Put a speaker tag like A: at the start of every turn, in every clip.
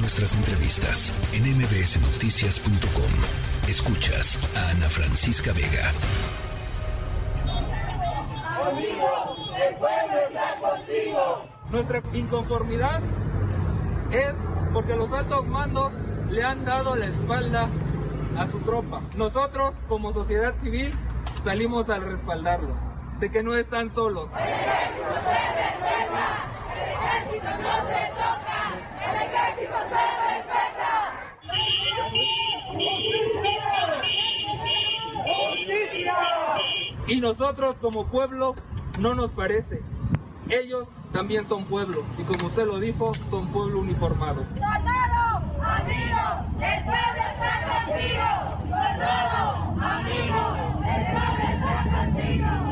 A: Nuestras entrevistas en mbsnoticias.com. Escuchas a Ana Francisca Vega.
B: el pueblo está contigo.
C: Nuestra inconformidad es porque los altos mandos le han dado la espalda a su tropa. Nosotros, como sociedad civil, salimos a respaldarlos, de que no están solos.
B: El ejército se respeta, el ejército no se toca, el ejército se respeta.
C: Y nosotros como pueblo no nos parece. Ellos también son pueblo y como usted lo dijo, son pueblo uniformado.
B: ¡Soldado, amigo! ¡El pueblo está contigo! ¡Soldado, amigo! ¡El pueblo está contigo!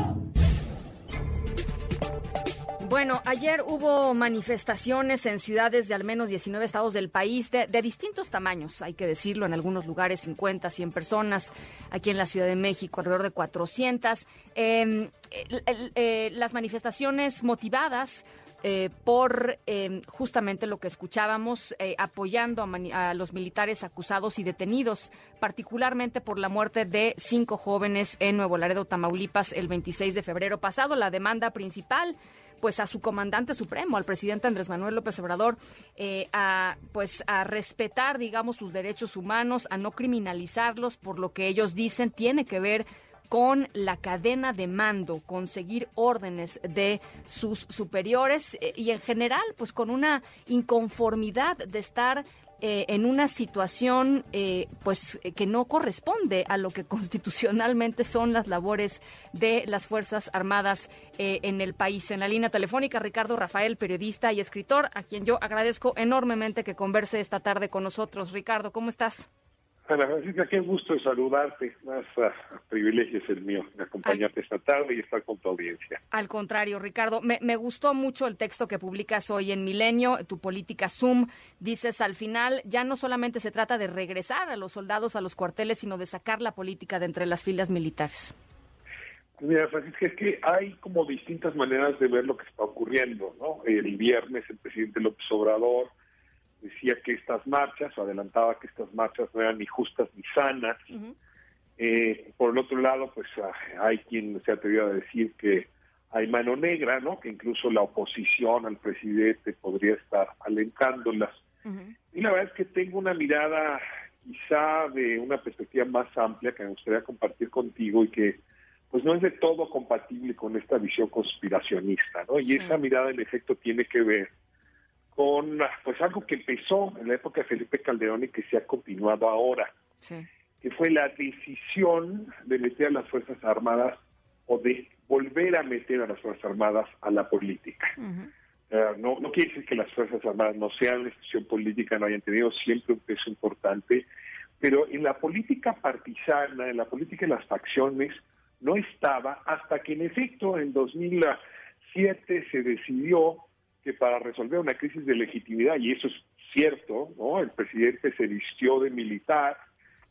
D: Bueno, ayer hubo manifestaciones en ciudades de al menos 19 estados del país de, distintos tamaños, hay que decirlo, en algunos lugares 50, 100 personas, aquí en la Ciudad de México alrededor de 400. Em, eh, las manifestaciones motivadas eh, por em, justamente lo que escuchábamos, eh, apoyando a, a, los militares acusados y detenidos, particularmente por la muerte de cinco jóvenes en Nuevo Laredo, Tamaulipas, el 26 de febrero pasado. La demanda principal pues a su comandante supremo, al presidente Andrés Manuel López Obrador, eh, a pues a respetar, digamos, sus derechos humanos, a no criminalizarlos por lo que ellos dicen tiene que ver con la cadena de mando, conseguir órdenes de sus superiores eh, y en general, pues con una inconformidad de estar eh, en una situación eh, pues que no corresponde a lo que constitucionalmente son las labores de las Fuerzas Armadas eh, en el país. En la línea telefónica, Ricardo Rafael, periodista y escritor, a quien yo agradezco enormemente que converse esta tarde con nosotros. Ricardo, ¿cómo estás?
E: Ana Francisca, qué gusto saludarte. Más uh, privilegio es el mío de acompañarte esta tarde y estar con tu audiencia.
D: Al contrario, Ricardo, me, me, gustó mucho el texto que publicas hoy en Milenio, tu política Zoom. Dices al final, ya no solamente se trata de regresar a los soldados a los cuarteles, sino de sacar la política de entre las filas militares.
E: Mira, Francisca, es que hay como distintas maneras de ver lo que está ocurriendo, ¿no? El viernes el presidente López Obrador decía que estas marchas, o adelantaba que estas marchas no eran ni justas ni sanas. eh, por el otro lado, pues ah, hay quien se ha atrevido a decir que hay mano negra, ¿no? Que incluso la oposición al presidente podría estar alentándolas. Y la verdad es que tengo una mirada quizá de una perspectiva más amplia que me gustaría compartir contigo y que pues no es de todo compatible con esta visión conspiracionista, ¿no? Y sí. esa mirada en efecto tiene que ver con pues algo que empezó en la época de Felipe Calderón y que se ha continuado ahora,
D: sí.
E: que fue la decisión de meter a las Fuerzas Armadas o de volver a meter a las Fuerzas Armadas a la política.
D: Uh -huh.
E: uh, no, no quiere decir que las Fuerzas Armadas no sean una institución política, no hayan tenido siempre un peso importante, pero en la política partisana, en la política de las facciones, no estaba hasta que en efecto en 2007 se decidió que para resolver una crisis de legitimidad, y eso es cierto, ¿no? El presidente se vistió de militar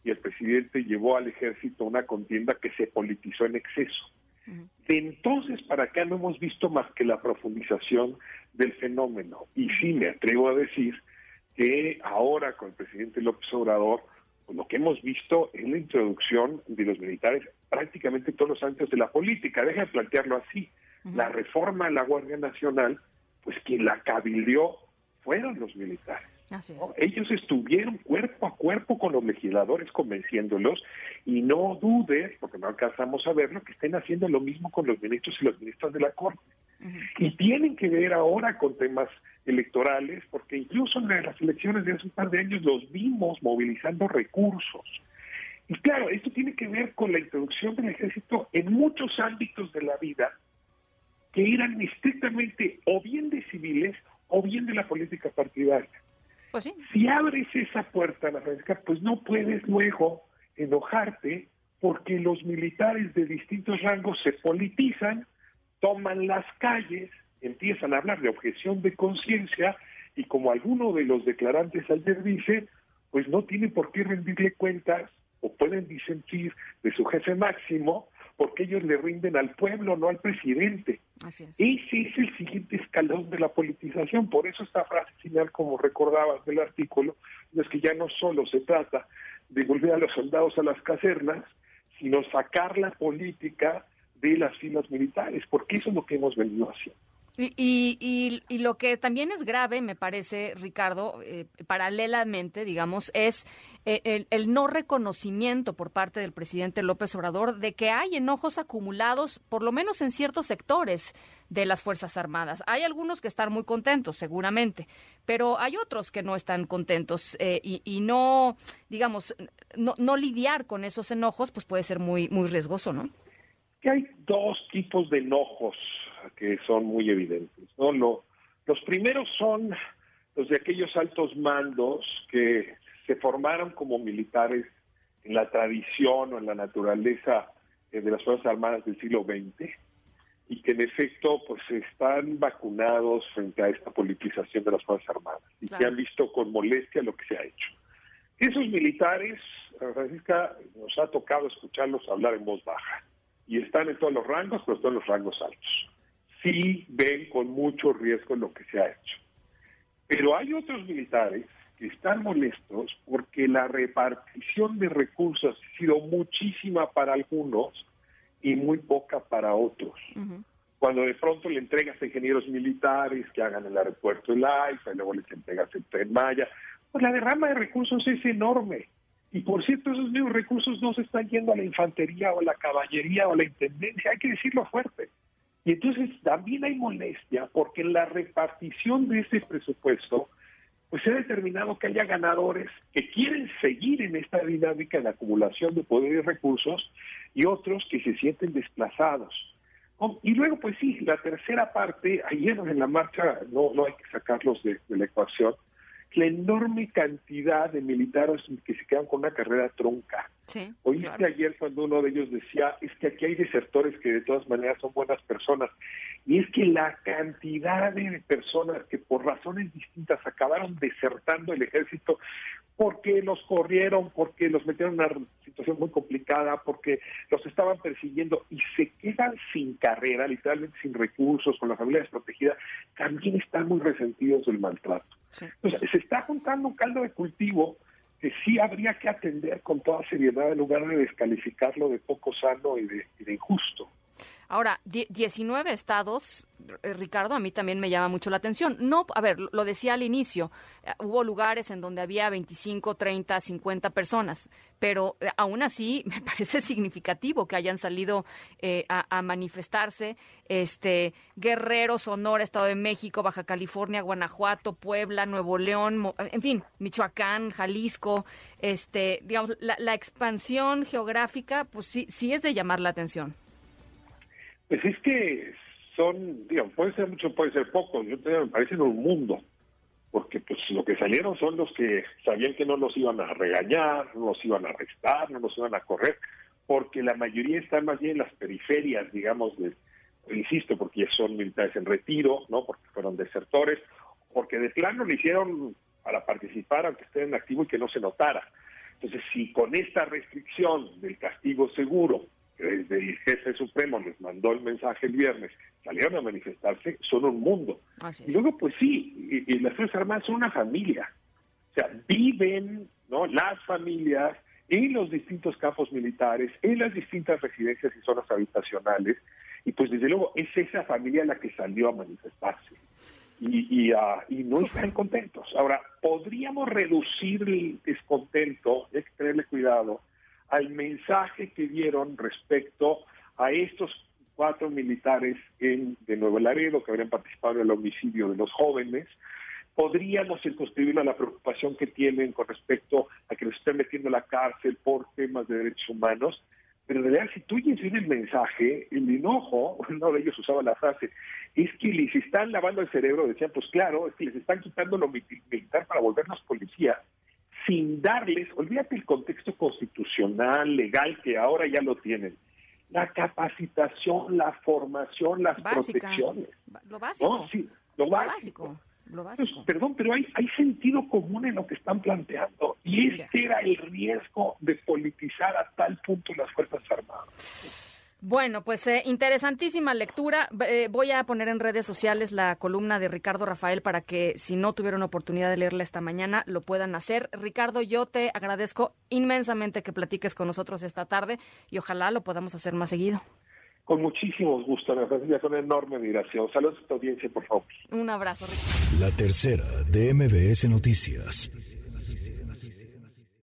E: y el presidente llevó al ejército una contienda que se politizó en exceso. Uh -huh. De entonces para acá no hemos visto más que la profundización del fenómeno. Y sí me atrevo a decir que ahora con el presidente López Obrador, pues lo que hemos visto es la introducción de los militares prácticamente todos los ámbitos de la política. Deja de plantearlo así. Uh -huh. La reforma a la Guardia Nacional pues quien la cabildeó fueron los militares. ¿no? Ellos estuvieron cuerpo a cuerpo con los legisladores convenciéndolos y no dudes, porque no alcanzamos a verlo, que estén haciendo lo mismo con los ministros y los ministros de la Corte. Uh -huh. Y tienen que ver ahora con temas electorales, porque incluso en las elecciones de hace un par de años los vimos movilizando recursos. Y claro, esto tiene que ver con la introducción del ejército en muchos ámbitos de la vida que eran estrictamente o bien de civiles o bien de la política partidaria.
D: Pues sí.
E: Si abres esa puerta, la Francisca, pues no puedes luego enojarte porque los militares de distintos rangos se politizan, toman las calles, empiezan a hablar de objeción de conciencia y como alguno de los declarantes ayer dice, pues no tienen por qué rendirle cuentas o pueden disentir de su jefe máximo porque ellos le rinden al pueblo, no al presidente.
D: Así es.
E: Ese es el siguiente escalón de la politización. Por eso esta frase final, como recordabas del artículo, es que ya no solo se trata de volver a los soldados a las casernas, sino sacar la política de las filas militares, porque eso es lo que hemos venido haciendo.
D: Y, y, y, lo que también es grave, me parece, Ricardo, eh, paralelamente, digamos, es el, el, no reconocimiento por parte del presidente López Obrador de que hay enojos acumulados, por lo menos en ciertos sectores de las Fuerzas Armadas. Hay algunos que están muy contentos, seguramente, pero hay otros que no están contentos eh, y, no, digamos, no, no lidiar con esos enojos, pues puede ser muy, muy riesgoso, ¿no?
E: Que hay dos tipos de enojos que son muy evidentes. ¿no? Lo, los primeros son los de aquellos altos mandos que se formaron como militares en la tradición o en la naturaleza eh, de las Fuerzas Armadas del siglo XX y que en efecto pues están vacunados frente a esta politización de las Fuerzas Armadas y claro. que han visto con molestia lo que se ha hecho. Esos militares, Francisca, nos ha tocado escucharlos hablar en voz baja y están en todos los rangos, pero están en los rangos altos sí ven con mucho riesgo lo que se ha hecho. Pero hay otros militares que están molestos porque la repartición de recursos ha sido muchísima para algunos y muy poca para otros. Uh -huh. Cuando de pronto le entregas a ingenieros militares que hagan el aeropuerto de Laifa y luego les entregas el tren Maya, pues la derrama de recursos es enorme. Y por cierto, esos mismos recursos no se están yendo a la infantería o a la caballería o a la intendencia, hay que decirlo fuerte. Y entonces también hay molestia porque en la repartición de ese presupuesto, pues se ha determinado que haya ganadores que quieren seguir en esta dinámica de acumulación de poder y recursos y otros que se sienten desplazados. Y luego, pues sí, la tercera parte, ayer en la marcha no, no hay que sacarlos de, de la ecuación, la enorme cantidad de militares que se quedan con una carrera tronca.
D: Sí,
E: Oíste
D: claro.
E: ayer cuando uno de ellos decía, es que aquí hay desertores que de todas maneras son buenas personas. Y es que la cantidad de personas que por razones distintas acabaron desertando el ejército porque los corrieron, porque los metieron en una situación muy complicada, porque los estaban persiguiendo y se quedan sin carrera, literalmente sin recursos, con la familia desprotegida, también están muy resentidos del maltrato.
D: Sí.
E: Entonces, se está juntando un caldo de cultivo que sí habría que atender con toda seriedad en lugar de descalificarlo de poco sano y de, y de injusto.
D: Ahora, 19 estados, eh, Ricardo, a mí también me llama mucho la atención. No, a ver, lo decía al inicio, eh, hubo lugares en donde había 25, 30, 50 personas, pero eh, aún así me parece significativo que hayan salido eh, a, manifestarse este Guerrero, Sonora, Estado de México, Baja California, Guanajuato, Puebla, Nuevo León, en fin, Michoacán, Jalisco, este, digamos, la, la expansión geográfica, pues sí, sí es de llamar la atención.
E: Pues es que son, digamos, puede ser mucho, puede ser poco, yo te, me parecen un mundo, porque pues lo que salieron son los que sabían que no los iban a regañar, no los iban a arrestar, no los iban a correr, porque la mayoría están más bien en las periferias, digamos, de, insisto, porque son militares en retiro, ¿no? Porque fueron desertores, porque de plano lo hicieron para participar, aunque estén en activo y que no se notara. Entonces, si con esta restricción del castigo seguro el jefe supremo les mandó el mensaje el viernes, salieron a manifestarse, son un mundo. Y luego, pues sí, y, y las Fuerzas Armadas son una familia. O sea, viven ¿no? las familias en los distintos campos militares, en las distintas residencias y zonas habitacionales, y pues desde luego es esa familia la que salió a manifestarse. Y, y, uh, y no están contentos. Ahora, podríamos reducir el descontento, hay que tenerle cuidado, al mensaje que dieron respecto a estos cuatro militares en, de Nuevo Laredo que habrían participado en el homicidio de los jóvenes, podríamos circunscribirlo a la preocupación que tienen con respecto a que los estén metiendo a la cárcel por temas de derechos humanos, pero de verdad, si tú oyes bien el mensaje, el enojo, uno de ellos usaba la frase, es que les están lavando el cerebro, decían, pues claro, es que les están quitando lo militar para volvernos policías, sin darles, olvídate el contexto constitucional, legal, que ahora ya lo tienen, la capacitación, la formación, las
D: Básica.
E: protecciones.
D: Lo básico.
E: ¿no? Sí, lo,
D: lo
E: básico.
D: básico. Lo básico.
E: Pues, perdón, pero hay, hay sentido común en lo que están planteando. Y este era el riesgo de politizar a tal punto las Fuerzas Armadas.
D: Bueno, pues eh, interesantísima lectura. Eh, voy a poner en redes sociales la columna de Ricardo Rafael para que si no tuvieron oportunidad de leerla esta mañana lo puedan hacer. Ricardo, yo te agradezco inmensamente que platiques con nosotros esta tarde y ojalá lo podamos hacer más seguido.
E: Con muchísimo gusto, Ana Francisca, con enorme admiración. Saludos a tu audiencia, por favor.
D: Un abrazo, Ricardo.
A: La tercera de MBS Noticias.